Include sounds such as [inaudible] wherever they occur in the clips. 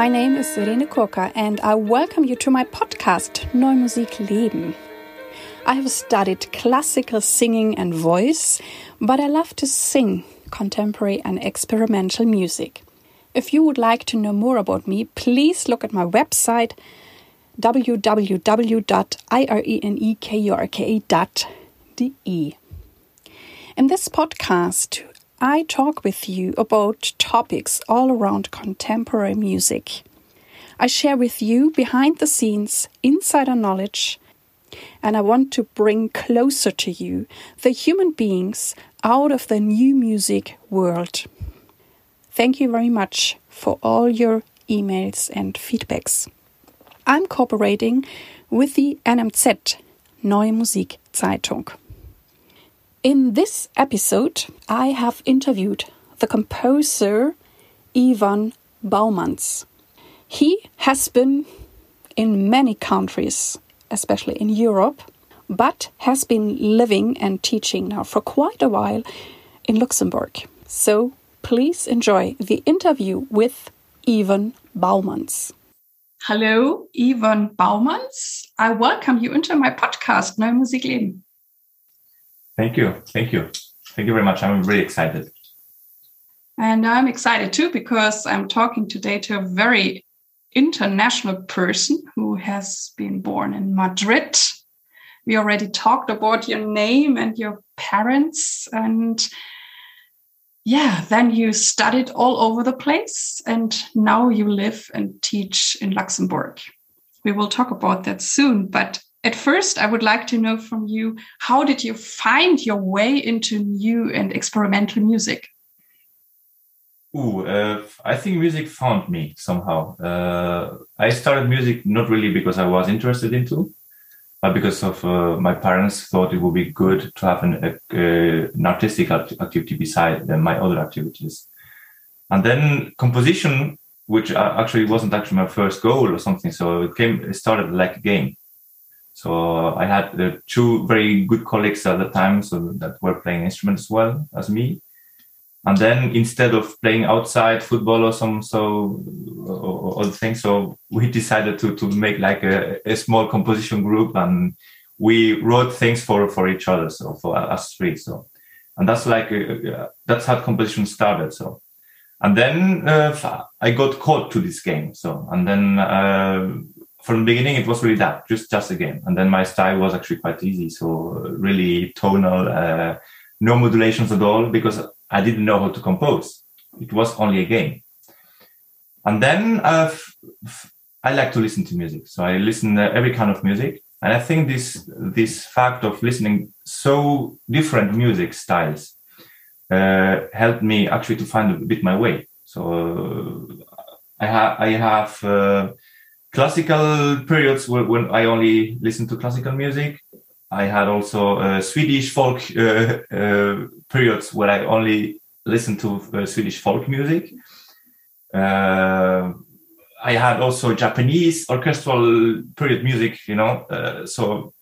My name is Irene Kurka and I welcome you to my podcast Neue Musik Leben. I have studied classical singing and voice, but I love to sing contemporary and experimental music. If you would like to know more about me, please look at my website www.irenekurka.de. In this podcast, I talk with you about topics all around contemporary music. I share with you behind the scenes insider knowledge, and I want to bring closer to you the human beings out of the new music world. Thank you very much for all your emails and feedbacks. I'm cooperating with the NMZ Neue Musik Zeitung. In this episode, I have interviewed the composer Ivan Boumans. He has been in many countries, especially in Europe, but has been living and teaching now for quite a while in Luxembourg. So please enjoy the interview with Ivan Boumans. Hello, Ivan Boumans. I welcome you into my podcast, Neue Musik Leben. Thank you. Thank you. Thank you very much. I'm really excited. And I'm excited too because I'm talking today to a very international person who has been born in Madrid. We already talked about your name and your parents and yeah, then you studied all over the place and now you live and teach in Luxembourg. We will talk about that soon, but at first I would like to know from you how did you find your way into new and experimental music? Ooh, uh, I think music found me somehow. Uh, I started music not really because I was interested into, but because of uh, my parents thought it would be good to have an, an artistic activity beside my other activities. And then composition, which actually wasn't actually my first goal or something. So it came, it started like a game. So I had two very good colleagues at the time, so that were playing instruments as well as me. And then instead of playing outside football or some so or other things, so we [laughs] decided to to make like a, a small composition group and we wrote things for for each other, so for us three. So and that's like uh, that's how composition started. So and then uh, I got caught to this game. So and then uh, from the beginning it was really that just just a game, and then my style was actually quite easy. So really tonal, uh, no modulations at all because I didn't know how to compose. It was only a game. And then uh, I like to listen to music. So I listen to every kind of music. And I think this, this fact of listening so different music styles uh, helped me actually to find a bit my way. So uh, I, ha- I have uh, classical periods when I only listened to classical music. I had also uh, Swedish folk uh, [laughs] uh, periods where I only listened to uh, Swedish folk music. Uh, I had also Japanese orchestral period music, you know. Uh, so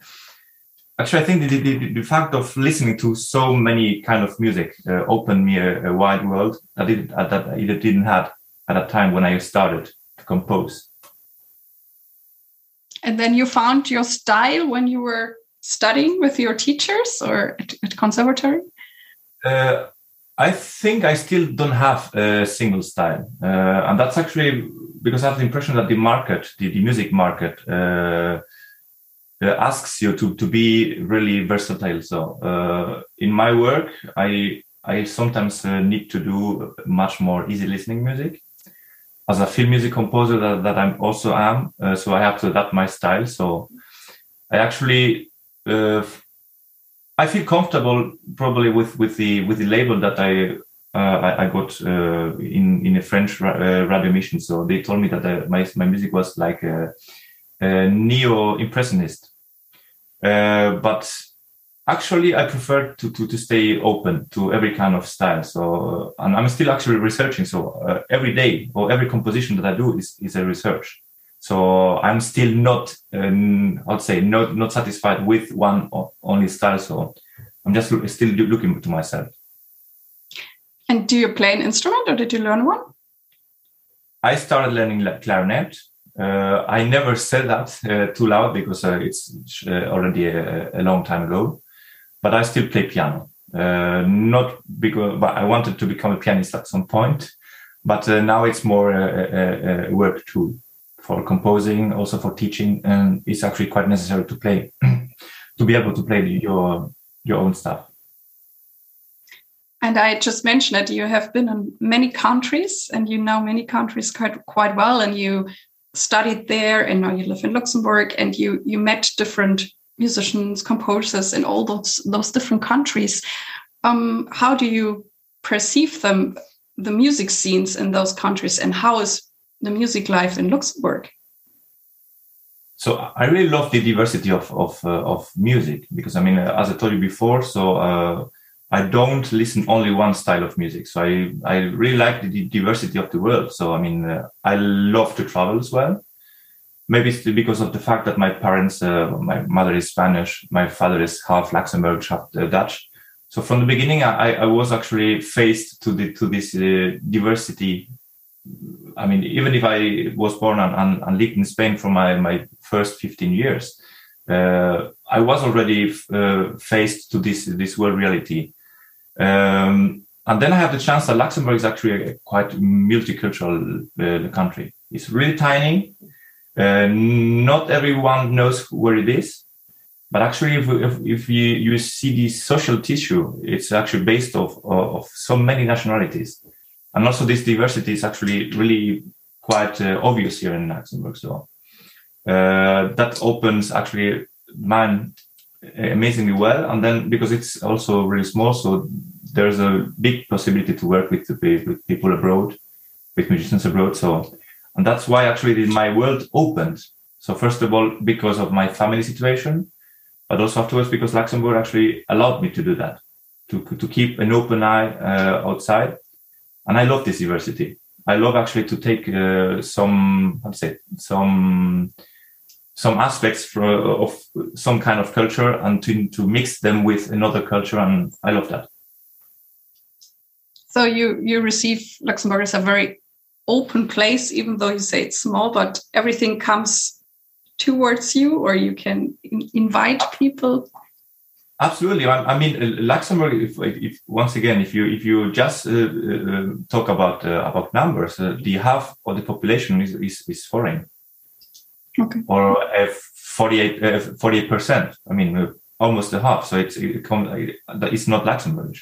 actually, I think the, the, the, fact of listening to so many kind of music opened me a, a, wide world that, it, that I didn't have at that time when I started to compose. And then you found your style when you were studying with your teachers or at, at conservatory? Uh, I think I still don't have a single style, uh, and that's actually because I have the impression that the market, the, the music market, uh, uh asks you to to be really versatile. So uh, in my work, I I sometimes uh, need to do much more easy listening music. As a film music composer that, that I also am, so I have to adapt my style. So I actually uh, I feel comfortable probably with with the with the label that I uh, I, I, got uh, in in a French ra- uh, radio mission. So they told me that uh, my my music was like a, a neo impressionist, uh, but actually I prefer to, to to stay open to every kind of style. So and I'm still actually researching. So every day or every composition that I do is is a research. So I'm still not, um, I'd say, not not satisfied with one only style. So I'm just still looking to myself. And do you play an instrument, or did you learn one? I started learning clarinet. Uh, I never said that uh, too loud because uh, it's uh, already a, a, long time ago. But I still play piano. Uh, not because but I wanted to become a pianist at some point, but uh, now it's more a, a, a, work tool for composing, also for teaching, and it's actually quite necessary to play [clears throat] to be able to play your your own stuff. And I just mentioned that you have been in many countries and you know many countries quite quite well, and you studied there, and now you live in Luxembourg, and you you met different musicians, composers in all those those different countries. Um, how do you perceive them, the music scenes in those countries, and how is the music life in Luxembourg? So I really love the diversity of of uh, of music because I mean, as I told you before, so. Uh, I don't listen only one style of music. So I, I really like the diversity of the world. So, I mean, uh, I love to travel as well. Maybe it's because of the fact that my parents, uh, my mother is Spanish, my father is half Luxembourg, half uh, Dutch. So from the beginning, I, I was actually faced to the, to this uh, diversity. I mean, even if I was born and, and, and lived in Spain for my, my first 15 years, uh, I was already uh, faced to this, this world reality um, and then I have the chance that Luxembourg is actually a quite multicultural uh, country. It's really tiny. Uh, not everyone knows where it is, but actually, if, if, if you, you see the social tissue, it's actually based of, of so many nationalities. And also this diversity is actually really quite uh, obvious here in Luxembourg. So uh, that opens actually mind amazingly well. And then because it's also really small, so there's a big possibility to work with, with people abroad, with musicians abroad. So, and that's why actually my world opened. So first of all, because of my family situation, but also afterwards because Luxembourg actually allowed me to do that, to to keep an open eye uh, outside. And I love this diversity. I love actually to take uh, some, how to say, some some aspects for, of some kind of culture and to, to mix them with another culture. And I love that. So you, you receive Luxembourg as a very open place, even though you say it's small, but everything comes towards you or you can invite people. Absolutely. I, I mean, Luxembourg. If, if, once again, if you if you just uh, uh, talk about uh, about numbers, uh, the half of the population is is, is foreign okay. or 48 uh, percent. I mean, uh, almost a half. So it's it it's not Luxembourg.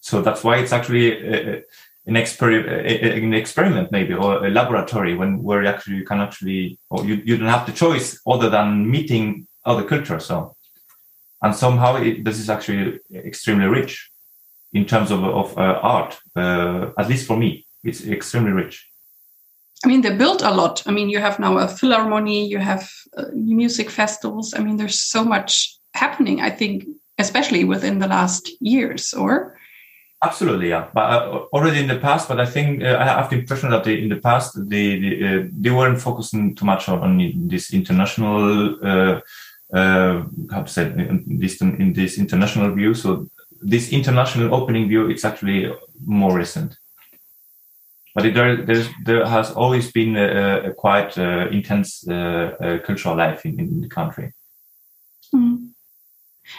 So that's why it's actually a, an, exper- an experiment, maybe, or a laboratory when where actually you can actually, or you, you don't have the choice other than meeting other cultures. So, and somehow it, this is actually extremely rich in terms of, of uh, art. Uh, at least for me, it's extremely rich. I mean, they built a lot. I mean, you have now a philharmony, you have uh, music festivals. I mean, there's so much happening. I think, especially within the last years, or absolutely, yeah. But uh, already in the past, but I think uh, I have the impression that they, in the past they they, uh, they weren't focusing too much on, on this international. Uh, uh, how to in this in this international view. So this international opening view, it's actually more recent but there, there has always been a, a quite uh, intense uh, uh, cultural life in, in the country. Mm.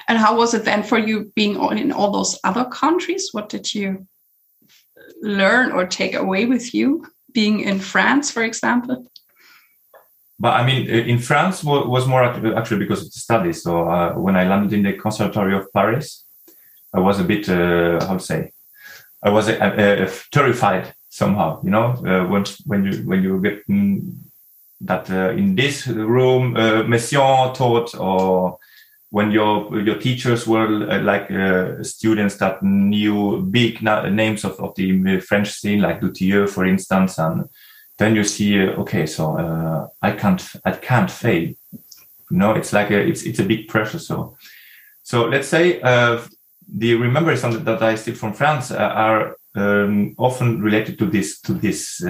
And how was it then for you being in all those other countries? What did you learn or take away with you being in France, for example? But I mean, in France was more actually because of the studies. So uh, when I landed in the Conservatory of Paris, I was a bit, uh, how to say, I was uh, terrified somehow you know uh, when when you when you get that uh, in this room uh, Messiaen taught or when your your teachers were uh, like uh, students that knew big na names of, of the French scene like Dutilleux for instance and then you see uh, okay so uh, I can't I can't fail you know it's like a it's it's a big pressure so so let's say the remembrance that I still from France are um, often related to this to this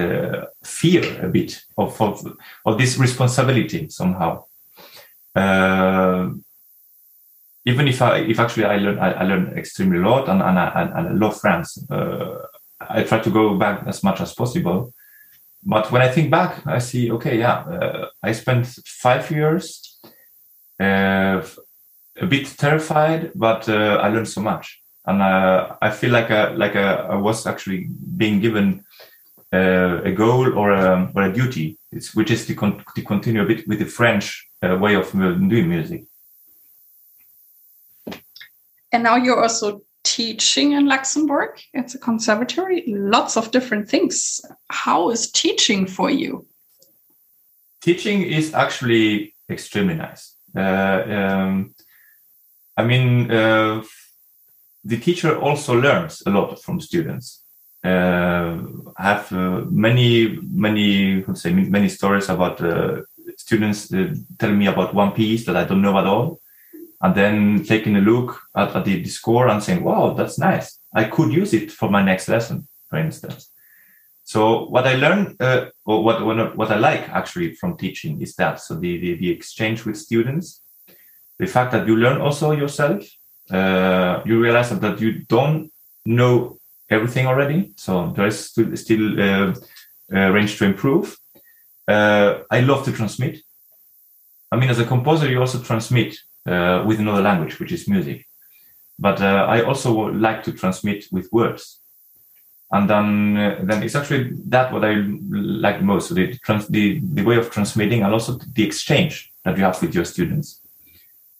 fear a bit of, of, of this responsibility somehow. Uh, even if I if actually I learn I, I learn extremely a lot and, and, I, and I love France. Uh, I try to go back as much as possible. but when I think back, I see, okay, yeah, uh, I spent five years, uh, a bit terrified, but uh, I learned so much, and uh, I feel like a, like a, I was actually being given uh, a goal or a, or a duty, it's, which is to, con- to continue a bit with the French way of doing music. And now you're also teaching in Luxembourg. It's a conservatory, lots of different things. How is teaching for you? Teaching is actually extremely nice. Uh, um, I mean, uh, the teacher also learns a lot from students. Uh, have uh, many, many, say, many stories about uh, students uh, telling me about one piece that I don't know at all and then taking a look at, at the, the, score and saying, wow, that's nice. I could use it for my next lesson, for instance. So what I learned, uh, or what, what, what I like actually from teaching is that. So the, the, the exchange with students, the fact that you learn also yourself, uh, you realize that, you don't know everything already. So there is still, still uh, uh range to improve. Uh, I love to transmit. I mean, as a composer, you also transmit uh, with another language, which is music. But uh, I also like to transmit with words. And then, uh, then it's actually that what I like most. So the, trans- the, the way of transmitting and also the exchange that you have with your students.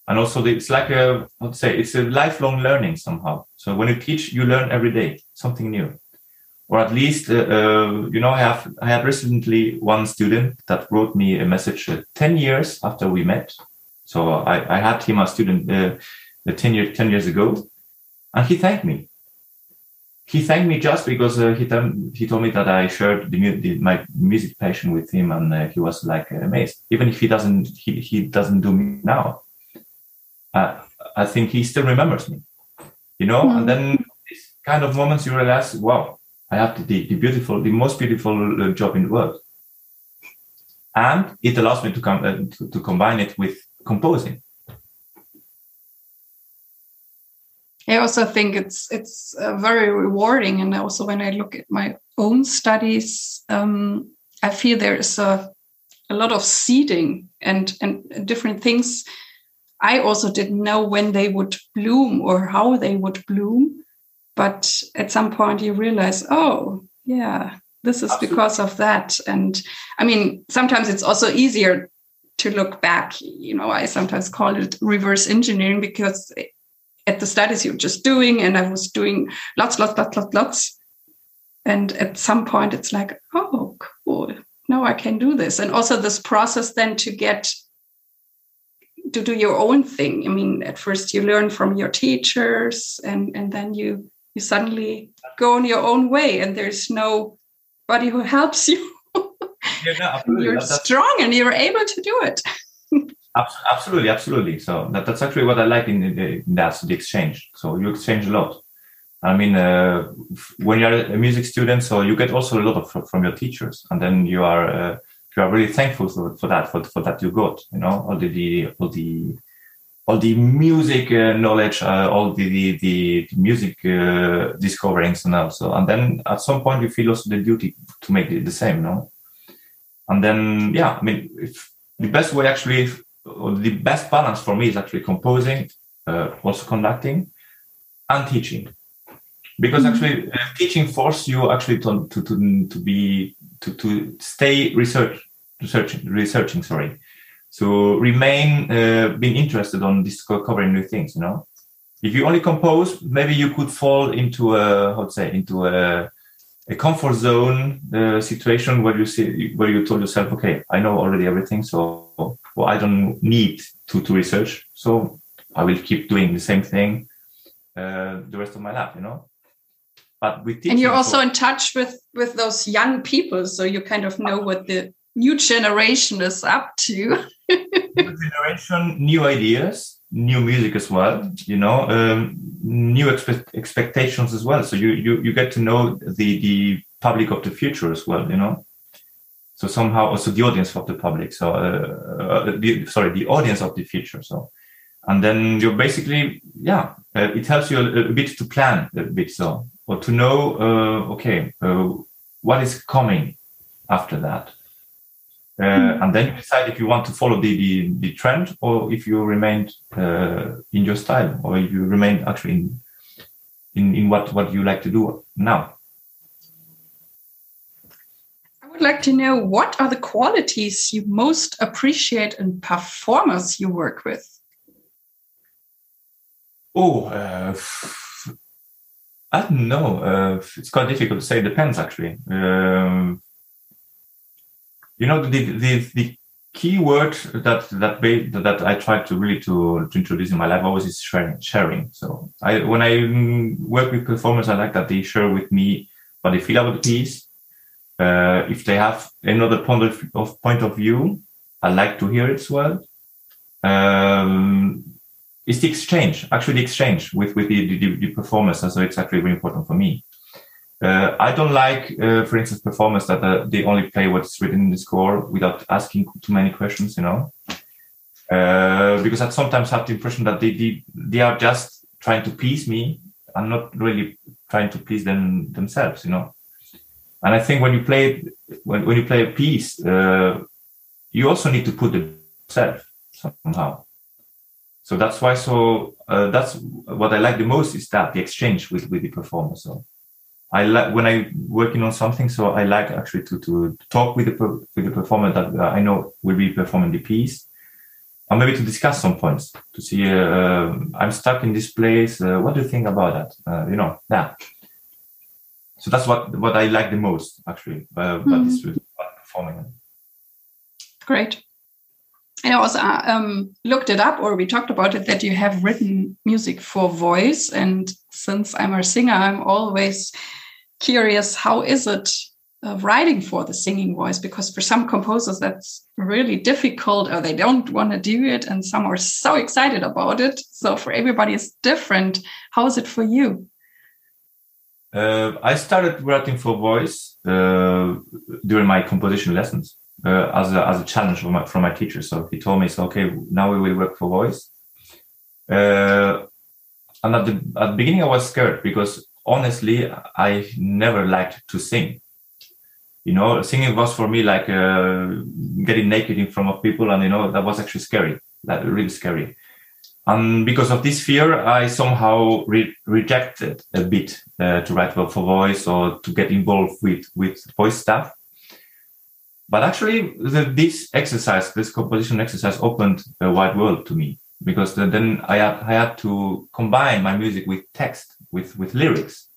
And also the, it's like a, how say, it's a lifelong learning somehow. So when you teach, you learn every day something new or at least uh, uh, you know i have i had recently one student that wrote me a message uh, 10 years after we met so I, I had him as student uh, 10, year, 10 years ago, and he thanked me. He thanked me just because uh, he, told, he told me that I shared the, the, my music passion with him, and uh, he was like amazed. Even if he doesn't, he, he doesn't do me now. Uh, I think he still remembers me, you know. Mm. And then these kind of moments, you realize, wow, I have the, the beautiful, the most beautiful uh, job in the world, and it allows me to come uh, to, to combine it with composing. I also think it's it's uh, very rewarding, and also when I look at my own studies, um, I feel there is a a lot of seeding and and different things. I also didn't know when they would bloom or how they would bloom, but at some point you realize, oh yeah, this is Absolutely. because of that. And I mean, sometimes it's also easier to look back you know i sometimes call it reverse engineering because at the studies you're just doing and i was doing lots lots lots lots lots. And at some point it's like oh cool. Now i can do this. And also this process then to get to do your own thing. I mean at first you learn from your teachers and and then you you suddenly go on your own way and there's nobody who helps [laughs] you yeah, no, absolutely. You're that's, strong and you're able to do it. [laughs] absolutely, absolutely. So that, that's actually what I like in, in, in that the exchange. So you exchange a lot. I mean, uh, when you're a music student, so you get also a lot of from your teachers, and then you are uh, you are really thankful for, for that for, for that you got. You know, all the, the all the all the music uh, knowledge, uh, all the the, the music uh, discoverings and also, and then at some point you feel also the duty to make it the same. Know, and then, yeah, I mean, if the best way actually, or the best balance for me is actually composing, uh, also conducting, and teaching. Because mm-hmm. actually, uh, teaching forces you actually to, to, to, to be, to, to stay research, researching, researching, sorry. So remain uh, being interested on discovering new things, you know? If you only compose, maybe you could fall into a, how to say, into a, a comfort zone uh, situation where you see where you told yourself, okay, I know already everything, so well, I don't need to to research, so I will keep doing the same thing uh, the rest of my life, you know. But with and you're also in touch with with those young people, so you kind of know what the new generation is up to. [laughs] new generation, new ideas, new music as well you know um, new expe- expectations as well. So you, you you get to know the the public of the future as well you know. So somehow also the audience of the public. So uh, uh, the, sorry the audience of the future. So and then you're basically yeah uh, it helps you a, a, bit to plan a bit so or to know uh, okay uh, what is coming after that. Uh. And then you decide if you want to follow the, the, the trend or if you remain uh, in your style or if you remain actually in, in, in what, what you like to do now. I would like to know what are the qualities you most appreciate in performers you work with? Oh, uh, I don't know. Uh, it's quite difficult to say. It depends, actually. Um, you know, the, the, the key word that that that I try to really to, to introduce in my life always is sharing. Sharing. So I when I work with performers, I like that they share with me what they feel about the piece. Uh, if they have another point of, of, point of view, I like to hear it as well. Um, it's the exchange, actually the exchange with with the the, the performers, and so it's actually very important for me. Uh, I don't like, uh, for instance, performers that uh, they only play what's written in the score without asking too many questions, you know. Uh, because I sometimes have the impression that they, they they are just trying to please me and not really trying to please them themselves, you know. And I think when you play when when you play a piece, uh, you also need to put yourself somehow. So that's why. So uh, that's what I like the most is that the exchange with with the performer. So I like when I'm working on something. So I like actually to to talk with the with the performer that uh, I know will be performing the piece, or maybe to discuss some points to see. Uh, I'm stuck in this place. Uh, what do you think about that? Uh, you know, yeah. So that's what what I like the most actually uh, mm-hmm. this performing. Great. I also uh, um, looked it up, or we talked about it, that you have written music for voice. And since I'm a singer, I'm always curious how is it uh, writing for the singing voice? Because for some composers that's really difficult or they don't want to do it and some are so excited about it. So for everybody it's different. How is it for you? Uh, i started writing for voice uh, during my composition lessons uh, as, a, as a challenge from my, from my teacher. So he told me so okay now we will work for voice. Uh, and at the, at the beginning i was scared because honestly, I never liked to sing. You know, singing was for me like uh, getting naked in front of people, and you know that was actually scary, like really scary. And because of this fear, I somehow re- rejected a bit uh, to write for voice or to get involved with with voice stuff. But actually, the, this exercise, this composition exercise, opened a wide world to me because then I had, I had to combine my music with text with with lyrics.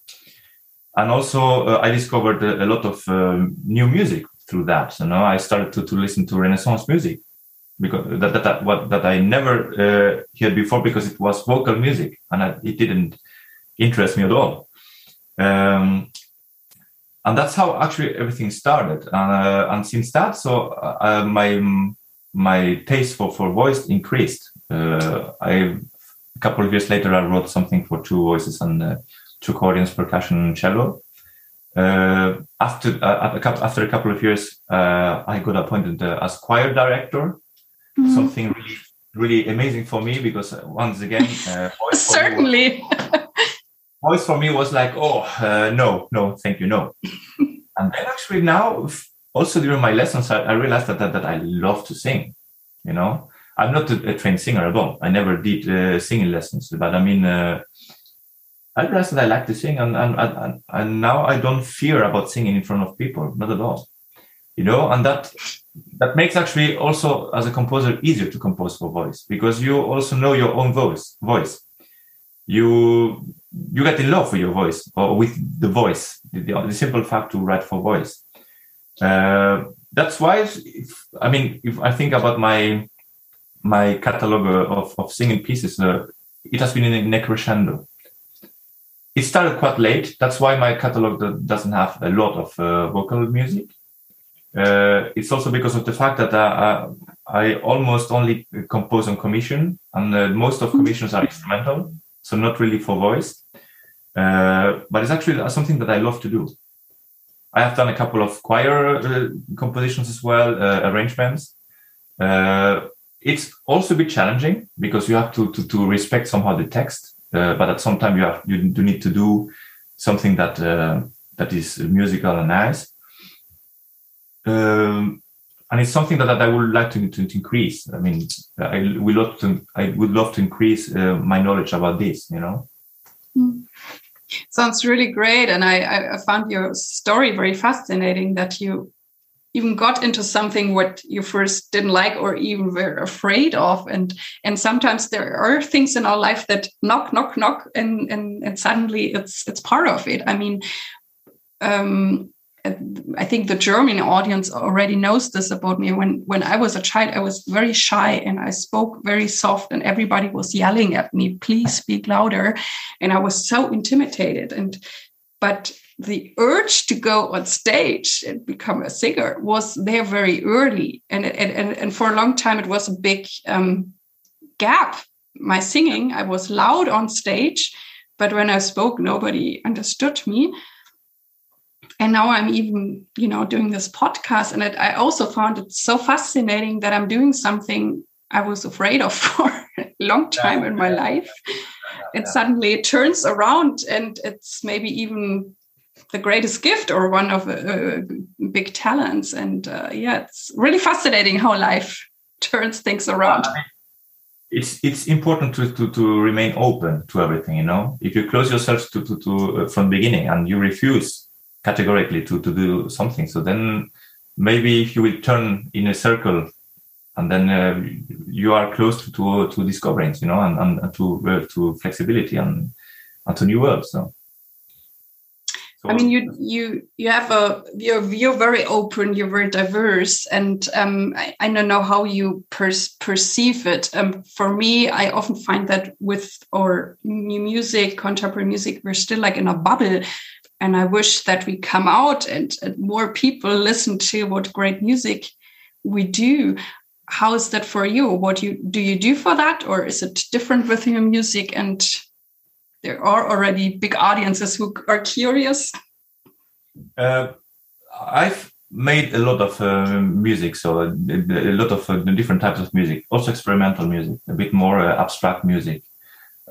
And also uh, i discovered a, a lot of um, new music through that so now i started to, to listen to renaissance music because that that, that what that i never uh, heard before because it was vocal music and I, it didn't interest me at all. Um, and that's how actually everything started. Uh, and since that so uh, my my taste for for voice increased uh, i a couple of years later, I wrote something for two voices and uh, two accordions, percussion, and cello. Uh, after uh, a couple, after a couple of years, uh, I got appointed uh, as choir director. Mm-hmm. Something really, really amazing for me because uh, once again, [laughs] voice certainly. [laughs] Voice for me was like, oh no, no, thank you, no. [laughs] and then actually now, also during my lessons, I, I realized that, that that I love to sing. You know, I'm not a, a, trained singer at all. I never did uh, singing lessons, but I mean, uh, I realized that I like to sing, and, and, and and now I don't fear about singing in front of people, not at all. You know, and that that makes actually also as a composer easier to compose for voice because you also know your own voice. Voice, you you get in love with your voice or with the voice. The, the, simple fact to write for voice. Uh, that's why, if, I mean, if I think about my my catalog of, of singing pieces, uh, it has been in a crescendo. It started quite late. That's why my catalog doesn't have a lot of uh, vocal music. Uh, it's also because of the fact that uh, I almost only compose on commission, and uh, most of commissions are instrumental, so not really for voice. Uh, but it's actually something that I love to do. I have done a couple of choir compositions as well, arrangements. Uh, it's also a bit challenging because you have to to, to respect somehow the text, uh, but at some time you have you do need to do something that uh, that is musical and nice. um, and it's something that, that I would like to, to, to increase. I mean, I would love to, I would love to increase uh, my knowledge about this, you know? Mm. Sounds really great. And I, I found your story very fascinating that you even got into something what you first didn't like or even were afraid of and and sometimes there are things in our life that knock knock knock and and, and suddenly it's it's part of it i mean um I think the German audience already knows this about me. When when I was a child, I was very shy and I spoke very soft, and everybody was yelling at me, "Please speak louder," and I was so intimidated. And but the urge to go on stage and become a singer was there very early, and and and, and for a long time it was a big um, gap. My singing, I was loud on stage, but when I spoke, nobody understood me. And now i'm even you know doing this podcast and it, i also found it so fascinating that i'm doing something i was afraid of [laughs] for a long time in my life. And suddenly it turns around and it's maybe even the greatest gift or one of uh, big talents and uh, yeah it's really fascinating how life [laughs] turns things around it's it's important to, to, to remain open to everything you know if you close yourself to, to, to uh, from beginning and you refuse categorically to, to do something. So then maybe if you will turn in a circle and then uh, you are close to, to, to discoveries, you know, and, and, to, uh, to flexibility and, and to new worlds. So. I mean, you you you have a you're you're very open, you're very diverse, and um, I, I don't know how you per perceive it. Um, for me, I often find that with our new music, contemporary music, we're still like in a bubble and I wish that we come out and, and more people listen to what great music we do. How is that for you? What you do you do for that, or is it different with your music? And there are already big audiences who are curious. Uh, I've made a lot of uh, music, so a, a lot of uh, different types of music, also experimental music, a bit more uh, abstract music.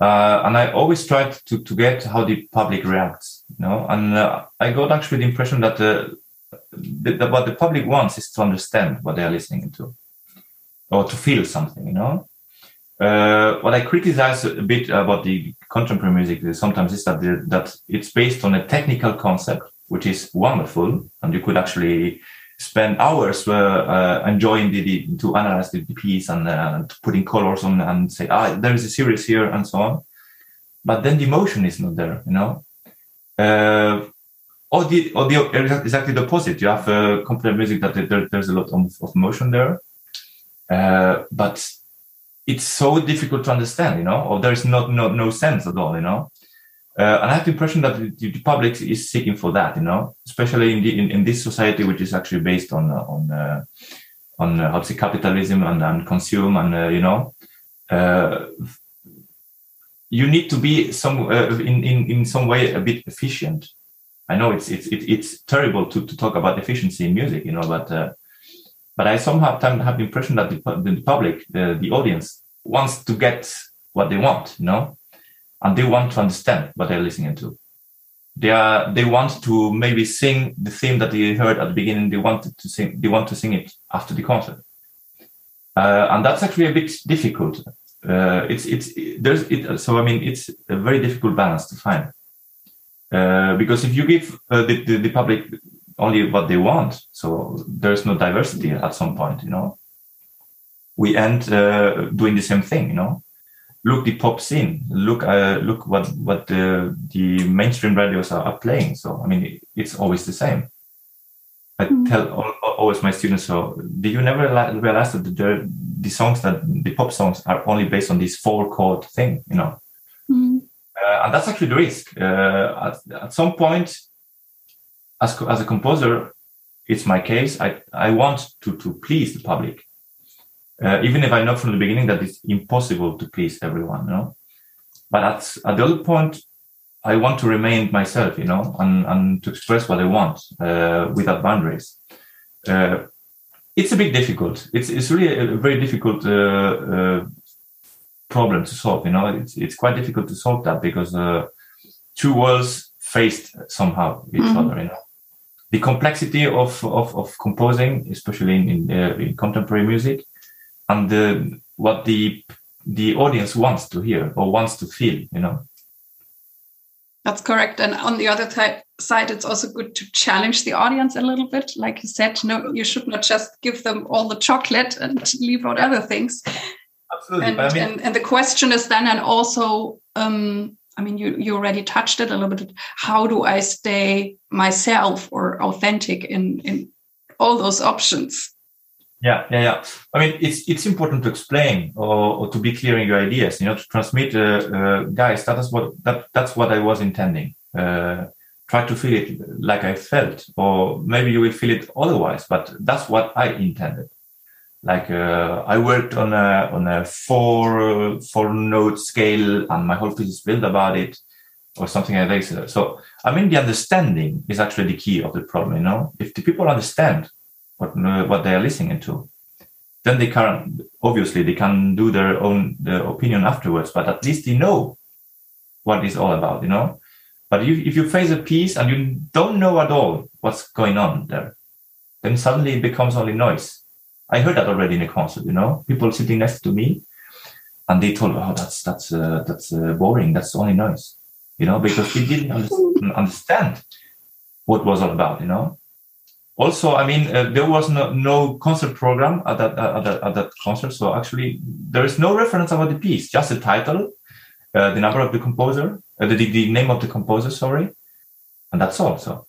Uh, and I always tried to, to get how the public reacts, you know, and uh, I got actually the impression that the, the, what the public wants is to understand what they are listening to or to feel something, you know. Uh, what I criticize a bit about the contemporary music sometimes is that the, that it's based on a technical concept, which is wonderful, and you could actually spend hours uh, uh, enjoying the, the, to analyze the, piece and uh, putting colors on and say ah there is a series here and so on. But then the emotion is not there you know? Uh, or the or the exactly the opposite. You have uh, complete music that there, there's a lot of, of emotion there. Uh, but it's so difficult to understand you know or there's not no, no sense at all you know uh, and I have the impression that the, the, public is seeking for that, you know, especially in, the, in, in this society, which is actually based on uh, on uh, on uh, how to say capitalism and, and consume, and uh, you know, uh, you need to be some in, in in some way a bit efficient. I know it's it's it's terrible to, to talk about efficiency in music, you know, but but I somehow have the impression that the, the public, the, the audience, wants to get what they want, you know and they want to understand what they're listening to. They are they want to maybe sing the theme that they heard at the beginning. They wanted to sing. They want to sing it after the concert, uh, and that's actually a bit difficult. Uh, it's it's there's it. So I mean, it's a very difficult balance to find uh, because if you give uh, the, the, the public only what they want, so there's no diversity at some point. You know, we end uh, doing the same thing. You know, look the pop scene look uh, look what what the, the mainstream radios are, are playing so i mean it's always the same i mm. tell all, always my students so do you never realize that the, the songs that the pop songs are only based on this four chord thing you know mm. uh, and that's actually the risk uh, at, at some point as, as a composer it's my case i i want to to please the public uh, even if I know from the beginning that it's impossible to please everyone, you know. But at, at the other point, I want to remain myself, you know, and, and to express what I want uh, without boundaries. Uh, it's a bit difficult. It's it's really a very difficult uh, uh, problem to solve. You know, it's it's quite difficult to solve that because uh, two worlds faced somehow each mm-hmm. other. You know, the complexity of, of, of composing, especially in, in, uh, in contemporary music, and the, what the the audience wants to hear or wants to feel, you know. That's correct. And on the other side, it's also good to challenge the audience a little bit. Like you said, no, you should not just give them all the chocolate and leave out other things. Absolutely. And, I mean, and, and, the question is then, and also, um, I mean, you, you already touched it a little bit. How do I stay myself or authentic in, in all those options? Yeah, yeah, yeah. I mean, it's it's important to explain or, or to be clear in your ideas. You know, to transmit, uh, uh, guys. That is what that that's what I was intending. Uh, try to feel it like I felt, or maybe you will feel it otherwise. But that's what I intended. Like uh, I worked on a on a four four note scale, and my whole piece is built about it, or something like that. So I mean, the understanding is actually the key of the problem. You know, if the people understand what uh, what they are listening to then they can obviously they can do their own their opinion afterwards but at least they know what it's all about you know but if, if you face a piece and you don't know at all what's going on there then suddenly it becomes only noise i heard that already in a concert you know? People sitting next to me and they told oh that's that's uh, that's uh, boring. That's only noise. You know because they didn't understand what was all about you know? Also i mean uh, there was no, no concert program at that, at that, at that concert so actually there is no reference about the piece just the title uh, the number of the composer uh, the, the name of the composer sorry and that's all so.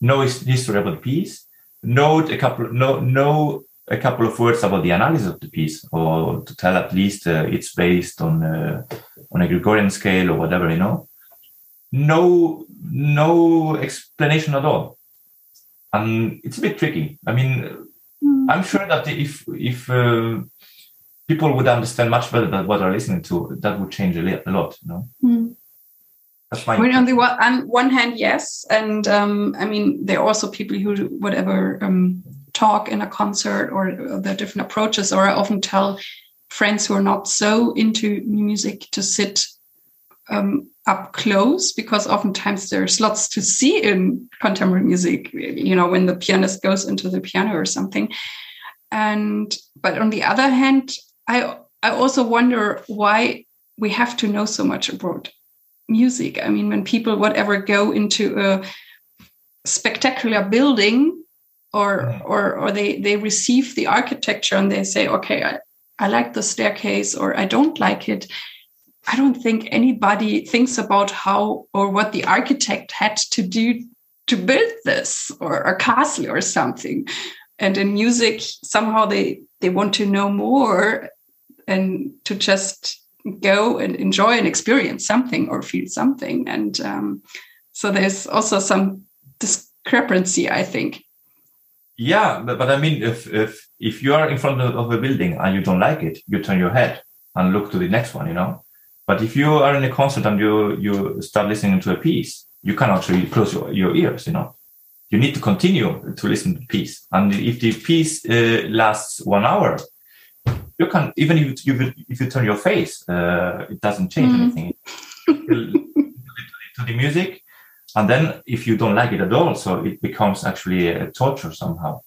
No history about the piece note a couple no no a couple of words about the analysis of the piece or to tell at least uh, it's based on uh, on a gregorian scale or whatever you know no no explanation at all and it's a bit tricky. I mean, mm. I'm sure that if if uh, people would understand much better than what they're listening to, that would change a, lot. You know. Mm. That's my. Well, on the one, on one hand, yes, and um, I mean there are also people who whatever um, talk in a concert or, the different approaches, or I often tell friends who are not so into music to sit um, up close because oftentimes there's lots to see in contemporary music you know when the pianist goes into the piano or something. And but on the other hand i i also wonder why we have to know so much about music. I mean when people whatever go into a spectacular building or or or they they receive the architecture and they say okay i i like the staircase or i don't like it I don't think anybody thinks about how or what the architect had to do to build this or a castle or something. And in music, somehow they they want to know more and to just go and enjoy and experience something or feel something. And um, so there's also some discrepancy, I think. Yeah, but, but I mean, if if if you are in front of a building and you don't like it, you turn your head and look to the next one. You know, but if you are in a concert and you you start listening to a piece, you cannot actually close your, your ears. You know, you need to continue to listen to the piece. And if the piece uh, lasts one hour, you can even if you if you turn your face, uh, it doesn't change mm. anything. [laughs] to the music, and then if you don't like it at all, so it becomes actually a torture somehow.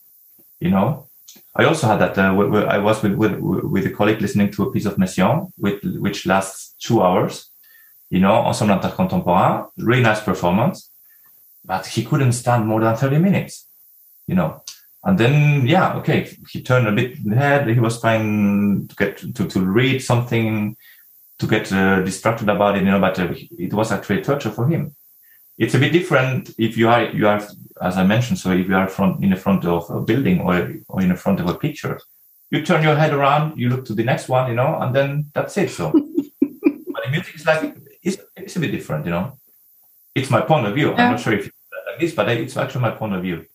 You know, I also had that. Uh, I was with, with with a colleague listening to a piece of Messiaen, with, which lasts two hours. You know, ensemble intercontemporain, really nice performance, but he couldn't stand more than thirty minutes. You know, and then yeah, okay, he turned a bit head. He was trying to get to to read something, to get uh, distracted about it. You know, but uh, it was actually torture for him. It's a bit different if you are you are as I mentioned, so if you are front in the front of a building or, or in the front of a picture, you turn your head around, you look to the next one, you know, and then that's it. So, [laughs] but the music is like it's, it's a bit different, you know. It's my point of view. Yeah. I'm not sure if it's like this, but it's actually my point of view.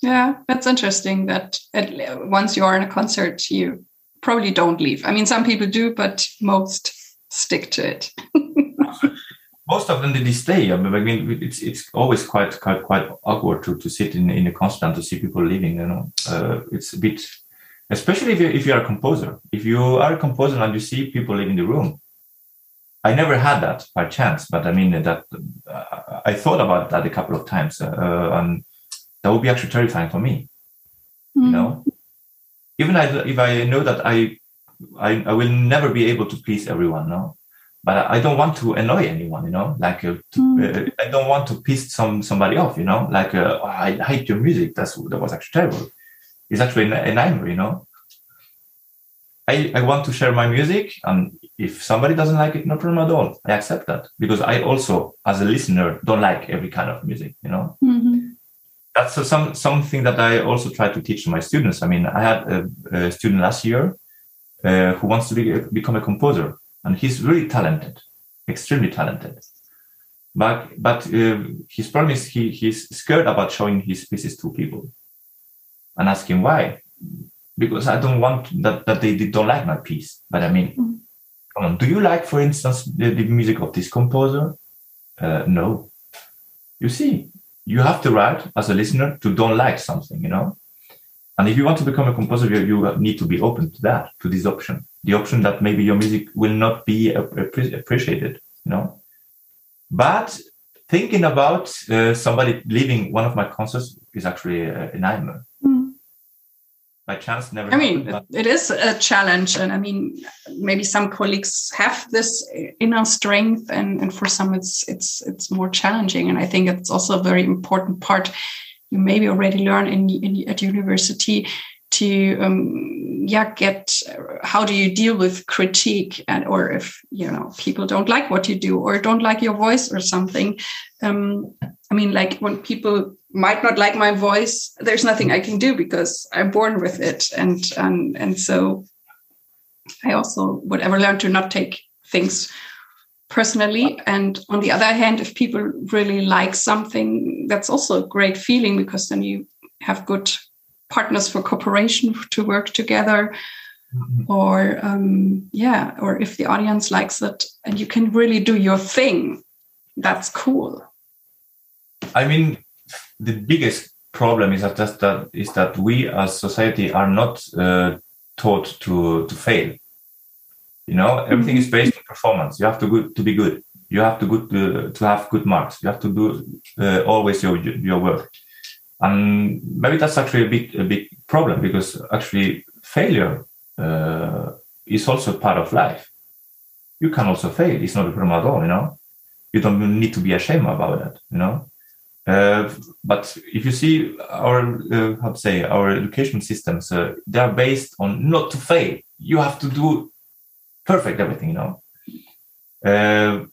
Yeah, that's interesting. That once you are in a concert, you probably don't leave. I mean, some people do, but most stick to it. [laughs] most of them they stay. I mean, it's it's always quite quite quite awkward to, to sit in in a constant to see people leaving. You know, uh, it's a bit, especially if you if you are a composer. If you are a composer and you see people leaving the room, I never had that by chance, but I mean that uh, I thought about that a couple of times, uh, and that would be actually terrifying for me. Mm. You know, even I, if I know that I, I, I will never be able to please everyone, no, but I don't want to annoy anyone, you know, like uh, to, mm. uh, I don't want to piss some somebody off, you know, like uh, oh, I hate your music. That's that was actually terrible. It's actually a nightmare, you know. I, I want to share my music and if somebody doesn't like it no problem at all i accept that because i also as a listener don't like every kind of music you know mm-hmm. that's a, some something that i also try to teach my students i mean i had a, a student last year uh, who wants to be, become a composer and he's really talented extremely talented but but uh, his problem is he he's scared about showing his pieces to people and asking why because I don't want that, that they, they don't like my piece. But I mean, mm. come on, do you like, for instance, the, the music of this composer? Uh, no. You see, you have to write as a listener to don't like something, you know? And if you want to become a composer, you, need to be open to that, to this option, the option that maybe your music will not be appreciated, you know? But thinking about uh, somebody leaving one of my concerts is actually a, a nightmare. By chance never i mean it is a challenge and i mean maybe some colleagues have this inner strength and and for some it's it's it's more challenging and i think it's also a very important part you maybe already learn in, in at university to um, yeah get how do you deal with critique and or if you know people don't like what you do or don't like your voice or something. Um, i mean like when people might not like my voice there's nothing i can do because i'm born with it. And and and so i also would ever learn to not take things personally. And on the other hand if people really like something that's also a great feeling because then you have good partners for cooperation to work together. Mm-hmm. or um, yeah or if the audience likes it and you can really do your thing that's cool. I mean the biggest problem is that just that is that we as society are not uh, taught to to fail you know everything is based on performance you have to good to be good you have to good to, to have good marks you have to do uh, always your your work and maybe that's actually a big a big problem because actually failure uh, is also part of life. You can also fail; it's not a problem at all. You know, you don't need to be ashamed about that. You know, uh, but if you see our uh, how to say our education systems, uh, they are based on not to fail. You have to do perfect everything. You know. Uh,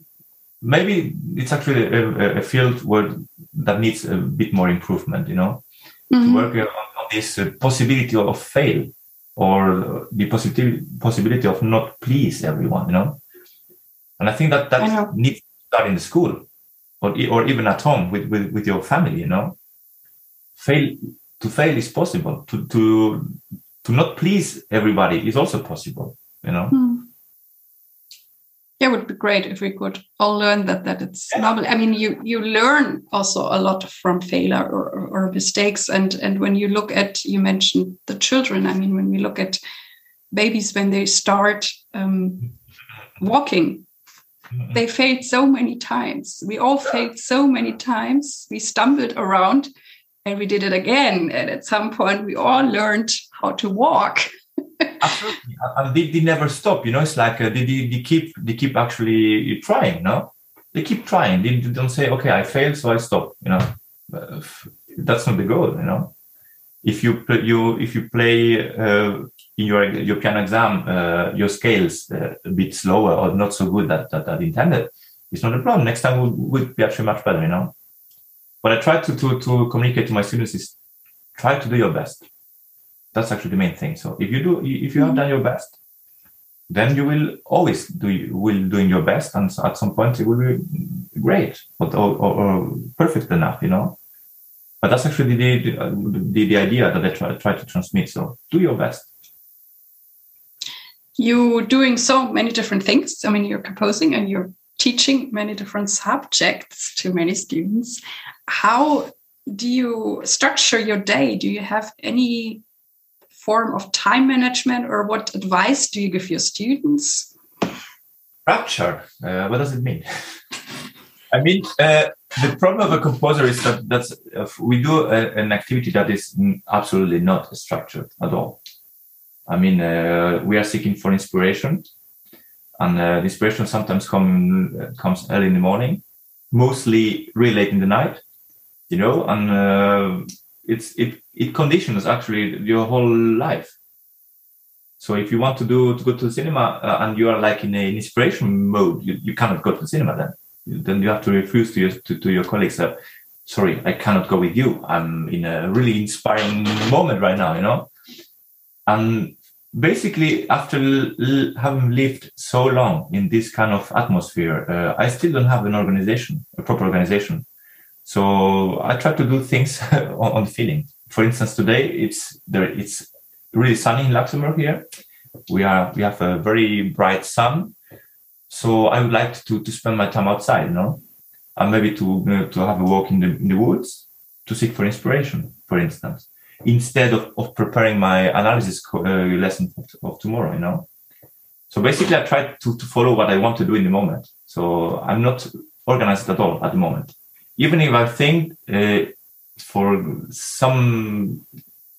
maybe it's actually a, a, field where that needs a bit more improvement, you know, mm-hmm. to work on, on this uh, possibility of fail or the possibility possibility of not please everyone, you know. And I think that that needs to start in the school or or even at home with, with, with your family, you know. Fail to fail is possible. To to to not please everybody is also possible, you know. Mm yeah, it would be great if we could all learn that that it's yeah. normal. I mean, you you learn also a lot from failure or, or, or, mistakes, and and when you look at you mentioned the children. I mean, when we look at babies when they start um, walking, mm-hmm. they failed so many times. We all failed so many times. We stumbled around, and we did it again. And at some point, we all learned how to walk. Absolutely, and they, they never stop. You know, it's like uh, they, they, they keep they keep actually trying. No, they keep trying. They, they don't say, "Okay, I failed, so I stop." You know, uh, that's not the goal. You know, if you you if you play uh, in your your piano exam uh, your scales uh, a bit slower or not so good that that, that intended, it's not a problem. Next time would would be actually much better. You know, what I try to to to communicate to my students is try to do your best that's actually the main thing. So if you do, if you have done your best, then you will always do will doing your best, and at some point it will be great, but or, or, or perfect enough, you know. But that's actually the the, the idea that I try, try to transmit. So do your best. You're doing so many different things. I mean, you're composing and you're teaching many different subjects to many students. How do you structure your day? Do you have any form of time management or what advice do you give your students? Structure. Uh, what does it mean? [laughs] I mean, uh, the problem of a composer is that that's we do a, an activity that is absolutely not structured at all. I mean, uh, we are seeking for inspiration, and uh, inspiration sometimes come comes early in the morning, mostly really late in the night, you know, and uh, it's it it conditions actually your whole life. So if you want to do to go to the cinema uh, and you are like in an inspiration mode, you, you cannot go to the cinema then. Then you have to refuse to your to, to your colleagues that sorry i cannot go with you. I'm in a really inspiring moment right now you know? And basically after l- having lived so long in this kind of atmosphere uh, i still don't have an organization a proper organization so i try to do things [laughs] on, on feeling for instance today it's there it's really sunny in luxembourg here we are we have a very bright sun so I would like to, to spend my time outside, you know, and maybe to uh, to have a walk in the in the woods to seek for inspiration, for instance, instead of, of preparing my analysis uh, lesson of, of, tomorrow, you know. So basically, I try to, to follow what I want to do in the moment. So I'm not organized at all at the moment. Even if I think uh, for some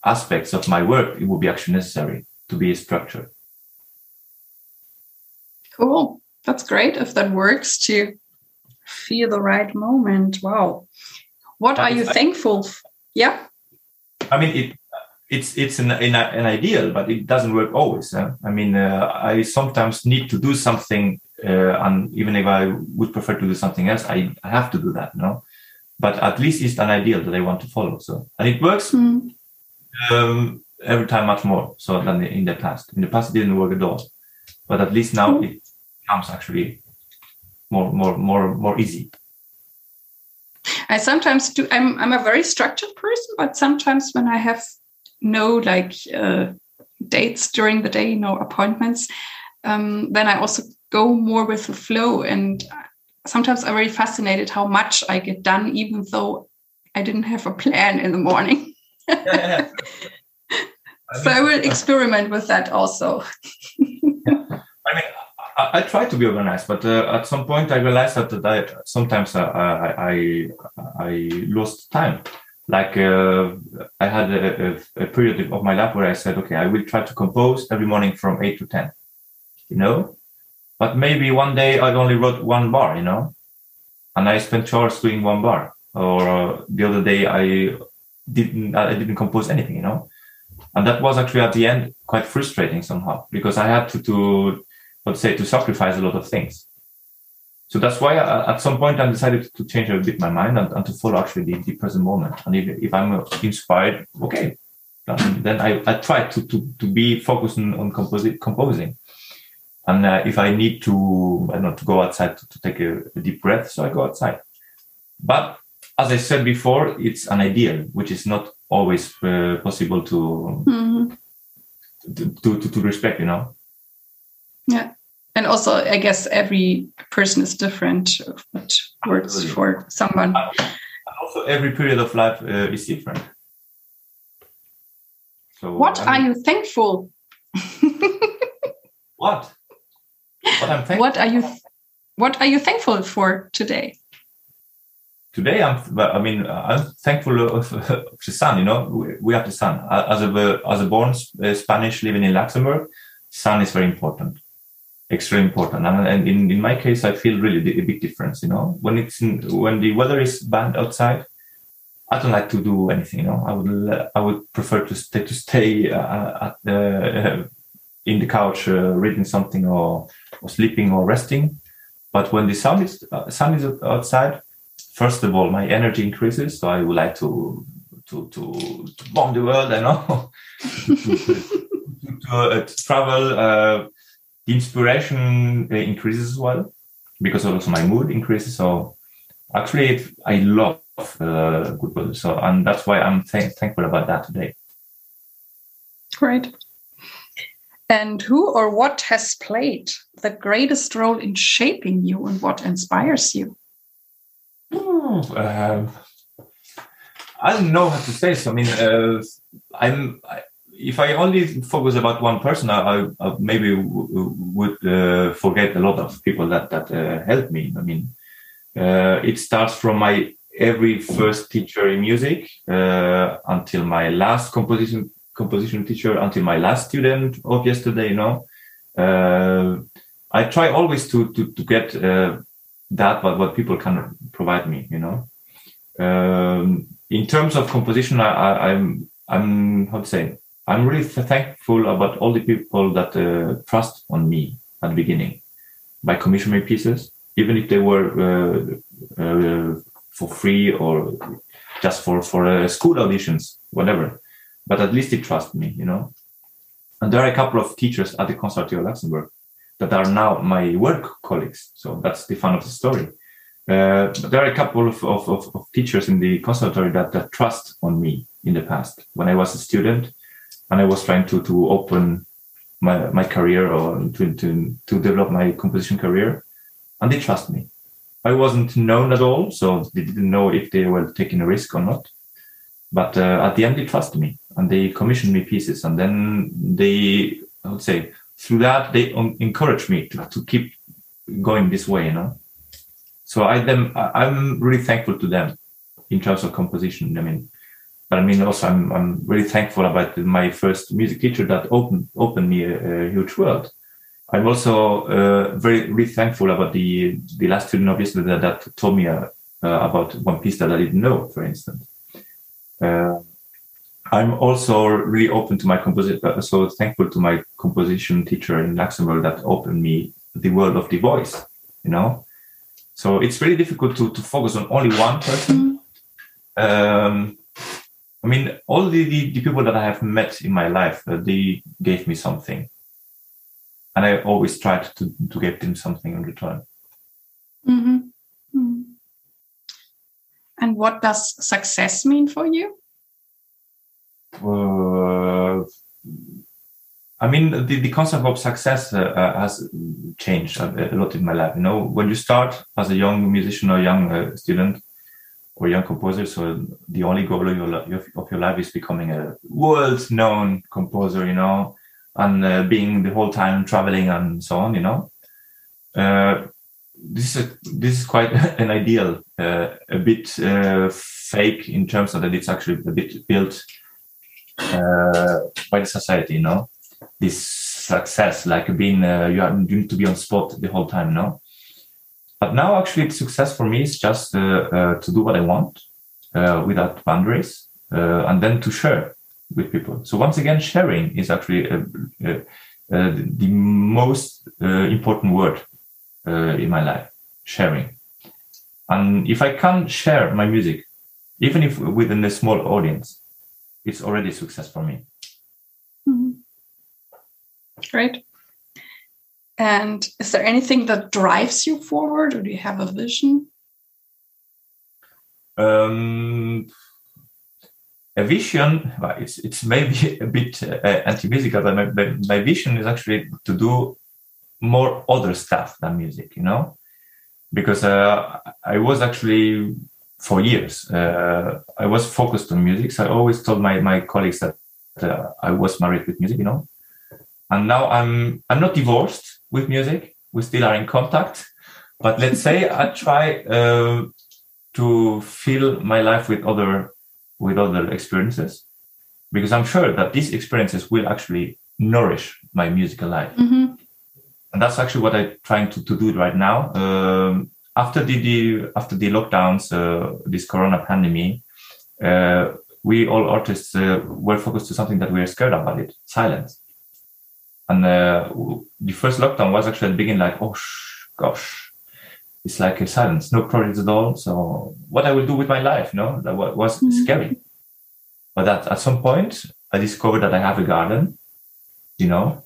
aspects of my work, it would be actually necessary to be structured. Cool that's great if that works to feel the right moment. Wow. What are you I, thankful? For? Yeah. I mean, it it's it's an, an, an ideal, but it doesn't work always. Eh? I mean, uh, I sometimes need to do something, uh, and even if I would prefer to do something else, I, I have to do that. No, but at least it's an ideal that I want to follow. So, and it works mm. um, every time much more so than in the past. In the past, it didn't work at all, but at least now mm. it becomes actually more more more more easy i sometimes do i'm i'm a very structured person but sometimes when i have no like uh, dates during the day no appointments um, then i also go more with the flow and sometimes i'm very fascinated how much i get done even though i didn't have a plan in the morning yeah. I mean, [laughs] so i will experiment with that also yeah. [laughs] i mean I, I try to be organized, but uh, at some point I realized that, that I, sometimes uh, I, I, I lost time. Like uh, I had a, a, a, period of my life where I said, okay, I will try to compose every morning from eight to ten, you know. But maybe one day I only wrote one bar, you know, and I spent two hours doing one bar. Or uh, the other day I didn't I didn't compose anything, you know. And that was actually at the end quite frustrating somehow because I had to to let's say to sacrifice a lot of things. So that's why I, at some point I decided to change a bit my mind and, and to follow actually the, the, present moment. And if, if I'm inspired, okay, then, then I, I try to, to, to be focused on, on composi- composing. And uh, if I need to, I don't know, to go outside to, to take a, a, deep breath, so I go outside. But as I said before, it's an ideal, which is not always uh, possible to, mm-hmm. to, to, to, to respect, you know. Yeah. And also, I guess every person is different, what works Absolutely. for someone. And Also, every period of life uh, is different. So, what I mean, are you thankful? [laughs] what? What I'm thankful. What are you? What are you thankful for today? Today, I'm. I mean, I'm thankful of, of the sun. You know, we, we have the sun. As a as a born uh, Spanish living in Luxembourg, sun is very important extremely important. And, in, in my case, I feel really a big difference. You know, when it's in, when the weather is bad outside, I don't like to do anything. You know, I would I would prefer to stay to stay uh, at the uh, in the couch uh, reading something or, or sleeping or resting. But when the sun is uh, sun is outside, first of all, my energy increases. So I would like to to to, to bomb the world. I know to, [laughs] to, uh, to travel uh, the inspiration uh, increases as well because also my mood increases. So actually, it, I love uh, good weather. So and that's why I'm th- thankful about that today. Great. And who or what has played the greatest role in shaping you, and what inspires you? Ooh, uh, I don't know how to say. this. I mean, uh, I'm. I, if I only focus about one person, I, I maybe would uh, forget a lot of people that that uh, helped me. I mean, Uh, it starts from my every first teacher in music uh, until my last composition composition teacher until my last student of yesterday. You know, uh, I try always to to to get uh, that what what people can provide me. You know, um, in terms of composition, I, I, I'm I'm how to say I'm really thankful about all the people that uh, trust on me at the beginning by commissioning pieces, even if they were uh, uh, for free or just for for uh, school auditions, whatever. But at least they trust me, you know. And there are a couple of teachers at the Conservatoire Luxembourg that are now my work colleagues. So that's the fun of the story. Uh, there are a couple of, of, of, of, teachers in the conservatory that, that trust on me in the past when I was a student and I was trying to, to open my, my career or to, to, to develop my composition career and they trust me. I wasn't known at all, so they didn't know if they were taking a risk or not. But uh, at the end, they trusted me and they commissioned me pieces. And then they, I would say, through that, they encouraged me to, to keep going this way, you know. So I them I'm really thankful to them in terms of composition. I mean, but I mean also I'm I'm really thankful about my first music teacher that opened opened me a, a huge world. I'm also uh, very really thankful about the the last student obviously that, that told me uh, uh, about one piece that I didn't know, for instance. Uh, I'm also really open to my composition, uh, so thankful to my composition teacher in Luxembourg that opened me the world of the voice, you know. So it's really difficult to, to focus on only one person. Mm-hmm. Um, I mean, all the, the, the, people that I have met in my life, uh, they gave me something. And I always tried to, to give them something in return. Mm-hmm. Mm-hmm. And what does success mean for you? Uh, I mean, the, the concept of success uh, uh, has changed a, lot in my life. You know, when you start as a young musician or young uh, student or young composer, so the only goal of your, of your life is becoming a world-known composer, you know, and uh, being the whole time traveling and so on, you know. Uh, this is a, this is quite [laughs] an ideal, uh, a bit fake in terms of that it's actually a bit built by the society, you know this success, like being uh, you, are, you need to be on spot the whole time, no? But now, actually, success for me is just uh, uh, to do what I want uh, without boundaries, uh, and then to share with people. So once again, sharing is actually uh, the most important word in my life. Sharing, and if I can share my music, even if within a small audience, it's already success for me. Great. And is there anything that drives you forward, or do you have a vision? Um, a vision, well, it's it's maybe [laughs] a bit uh, anti-musical, but my, my vision is actually to do more other stuff than music, you know, because uh, I was actually for years uh, I was focused on music. So I always told my my colleagues that uh, I was married with music, you know, and now I'm I'm not divorced with music. We still are in contact, but let's say I try uh, to fill my life with other with other experiences because I'm sure that these experiences will actually nourish my musical life. Mm-hmm. And that's actually what I'm trying to, to do right now. Um, after the, the, after the lockdowns, uh, this Corona pandemic, uh, we all artists uh, were focused to something that we are scared about it: silence. And uh, the first lockdown was actually at the beginning like, oh sh- gosh, it's like a silence, no projects at all. So what I will do with my life, know, that was mm-hmm. scary. But at, at some point, I discovered that I have a garden. You know,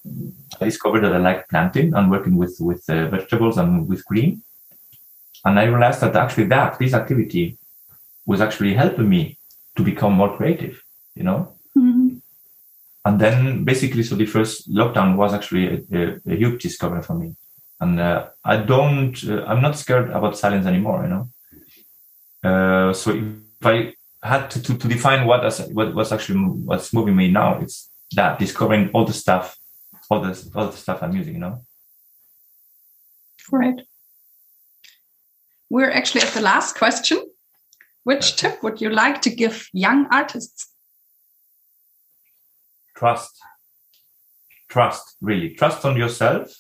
I discovered that I like planting and working with with uh, vegetables and with green. And I realized that actually that this activity was actually helping me to become more creative. You know, and then basically, so the first lockdown was actually a, a, a huge discovery for me. And uh, I don't, uh, I'm not scared about silence anymore, you know. Uh, so if I had to, to, to define what, as, what was actually what's moving me now, it's that discovering all the stuff, all the all the stuff I'm using, you know. Right. we're actually at the last question. Which tip would you like to give young artists? Trust. Trust, really. Trust on yourself.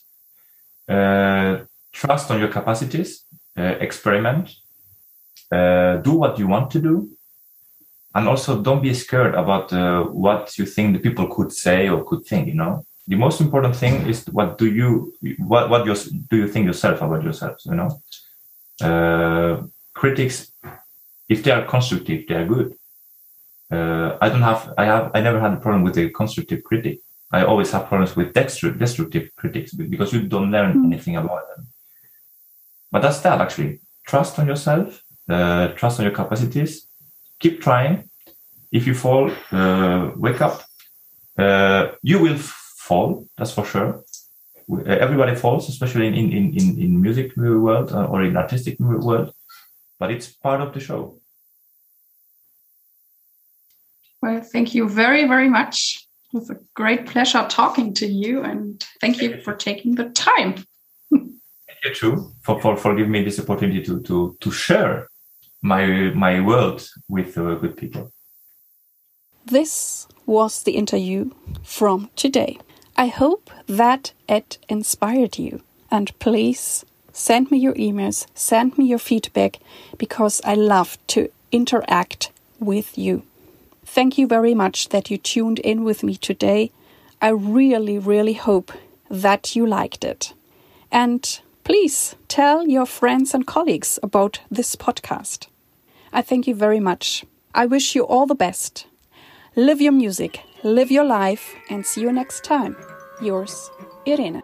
Uh, trust on your capacities. Uh, experiment. Uh, do what you want to do. And also don't be scared about uh, what you think the people could say or could think, you know? The most important thing is what do you, what, what do you think yourself about yourself, you know? Uh, critics if they are constructive, they are good. Uh, I don't have, I have, I never had a problem with a constructive critic. I always have problems with destructive critics because you don't learn mm. anything about them. But that's that actually. Trust on yourself, uh, trust on your capacities, keep trying. If you fall, uh, wake up. Uh, you will fall, that's for sure. Everybody falls, especially in, in, in, in music world uh, or in artistic world but it's part of the show. Well, thank you very, very much. It was a great pleasure talking to you, and thank you for taking the time. thank you too for, for, for giving me this opportunity to to to share my my world with uh, with people. This was the interview from today. I hope that it inspired you, and please Send me your emails, send me your feedback because I love to interact with you. Thank you very much that you tuned in with me today. I really, really hope that you liked it. And please tell your friends and colleagues about this podcast. I thank you very much. I wish you all the best. Live your music, live your life, and see you next time. Yours, Irene.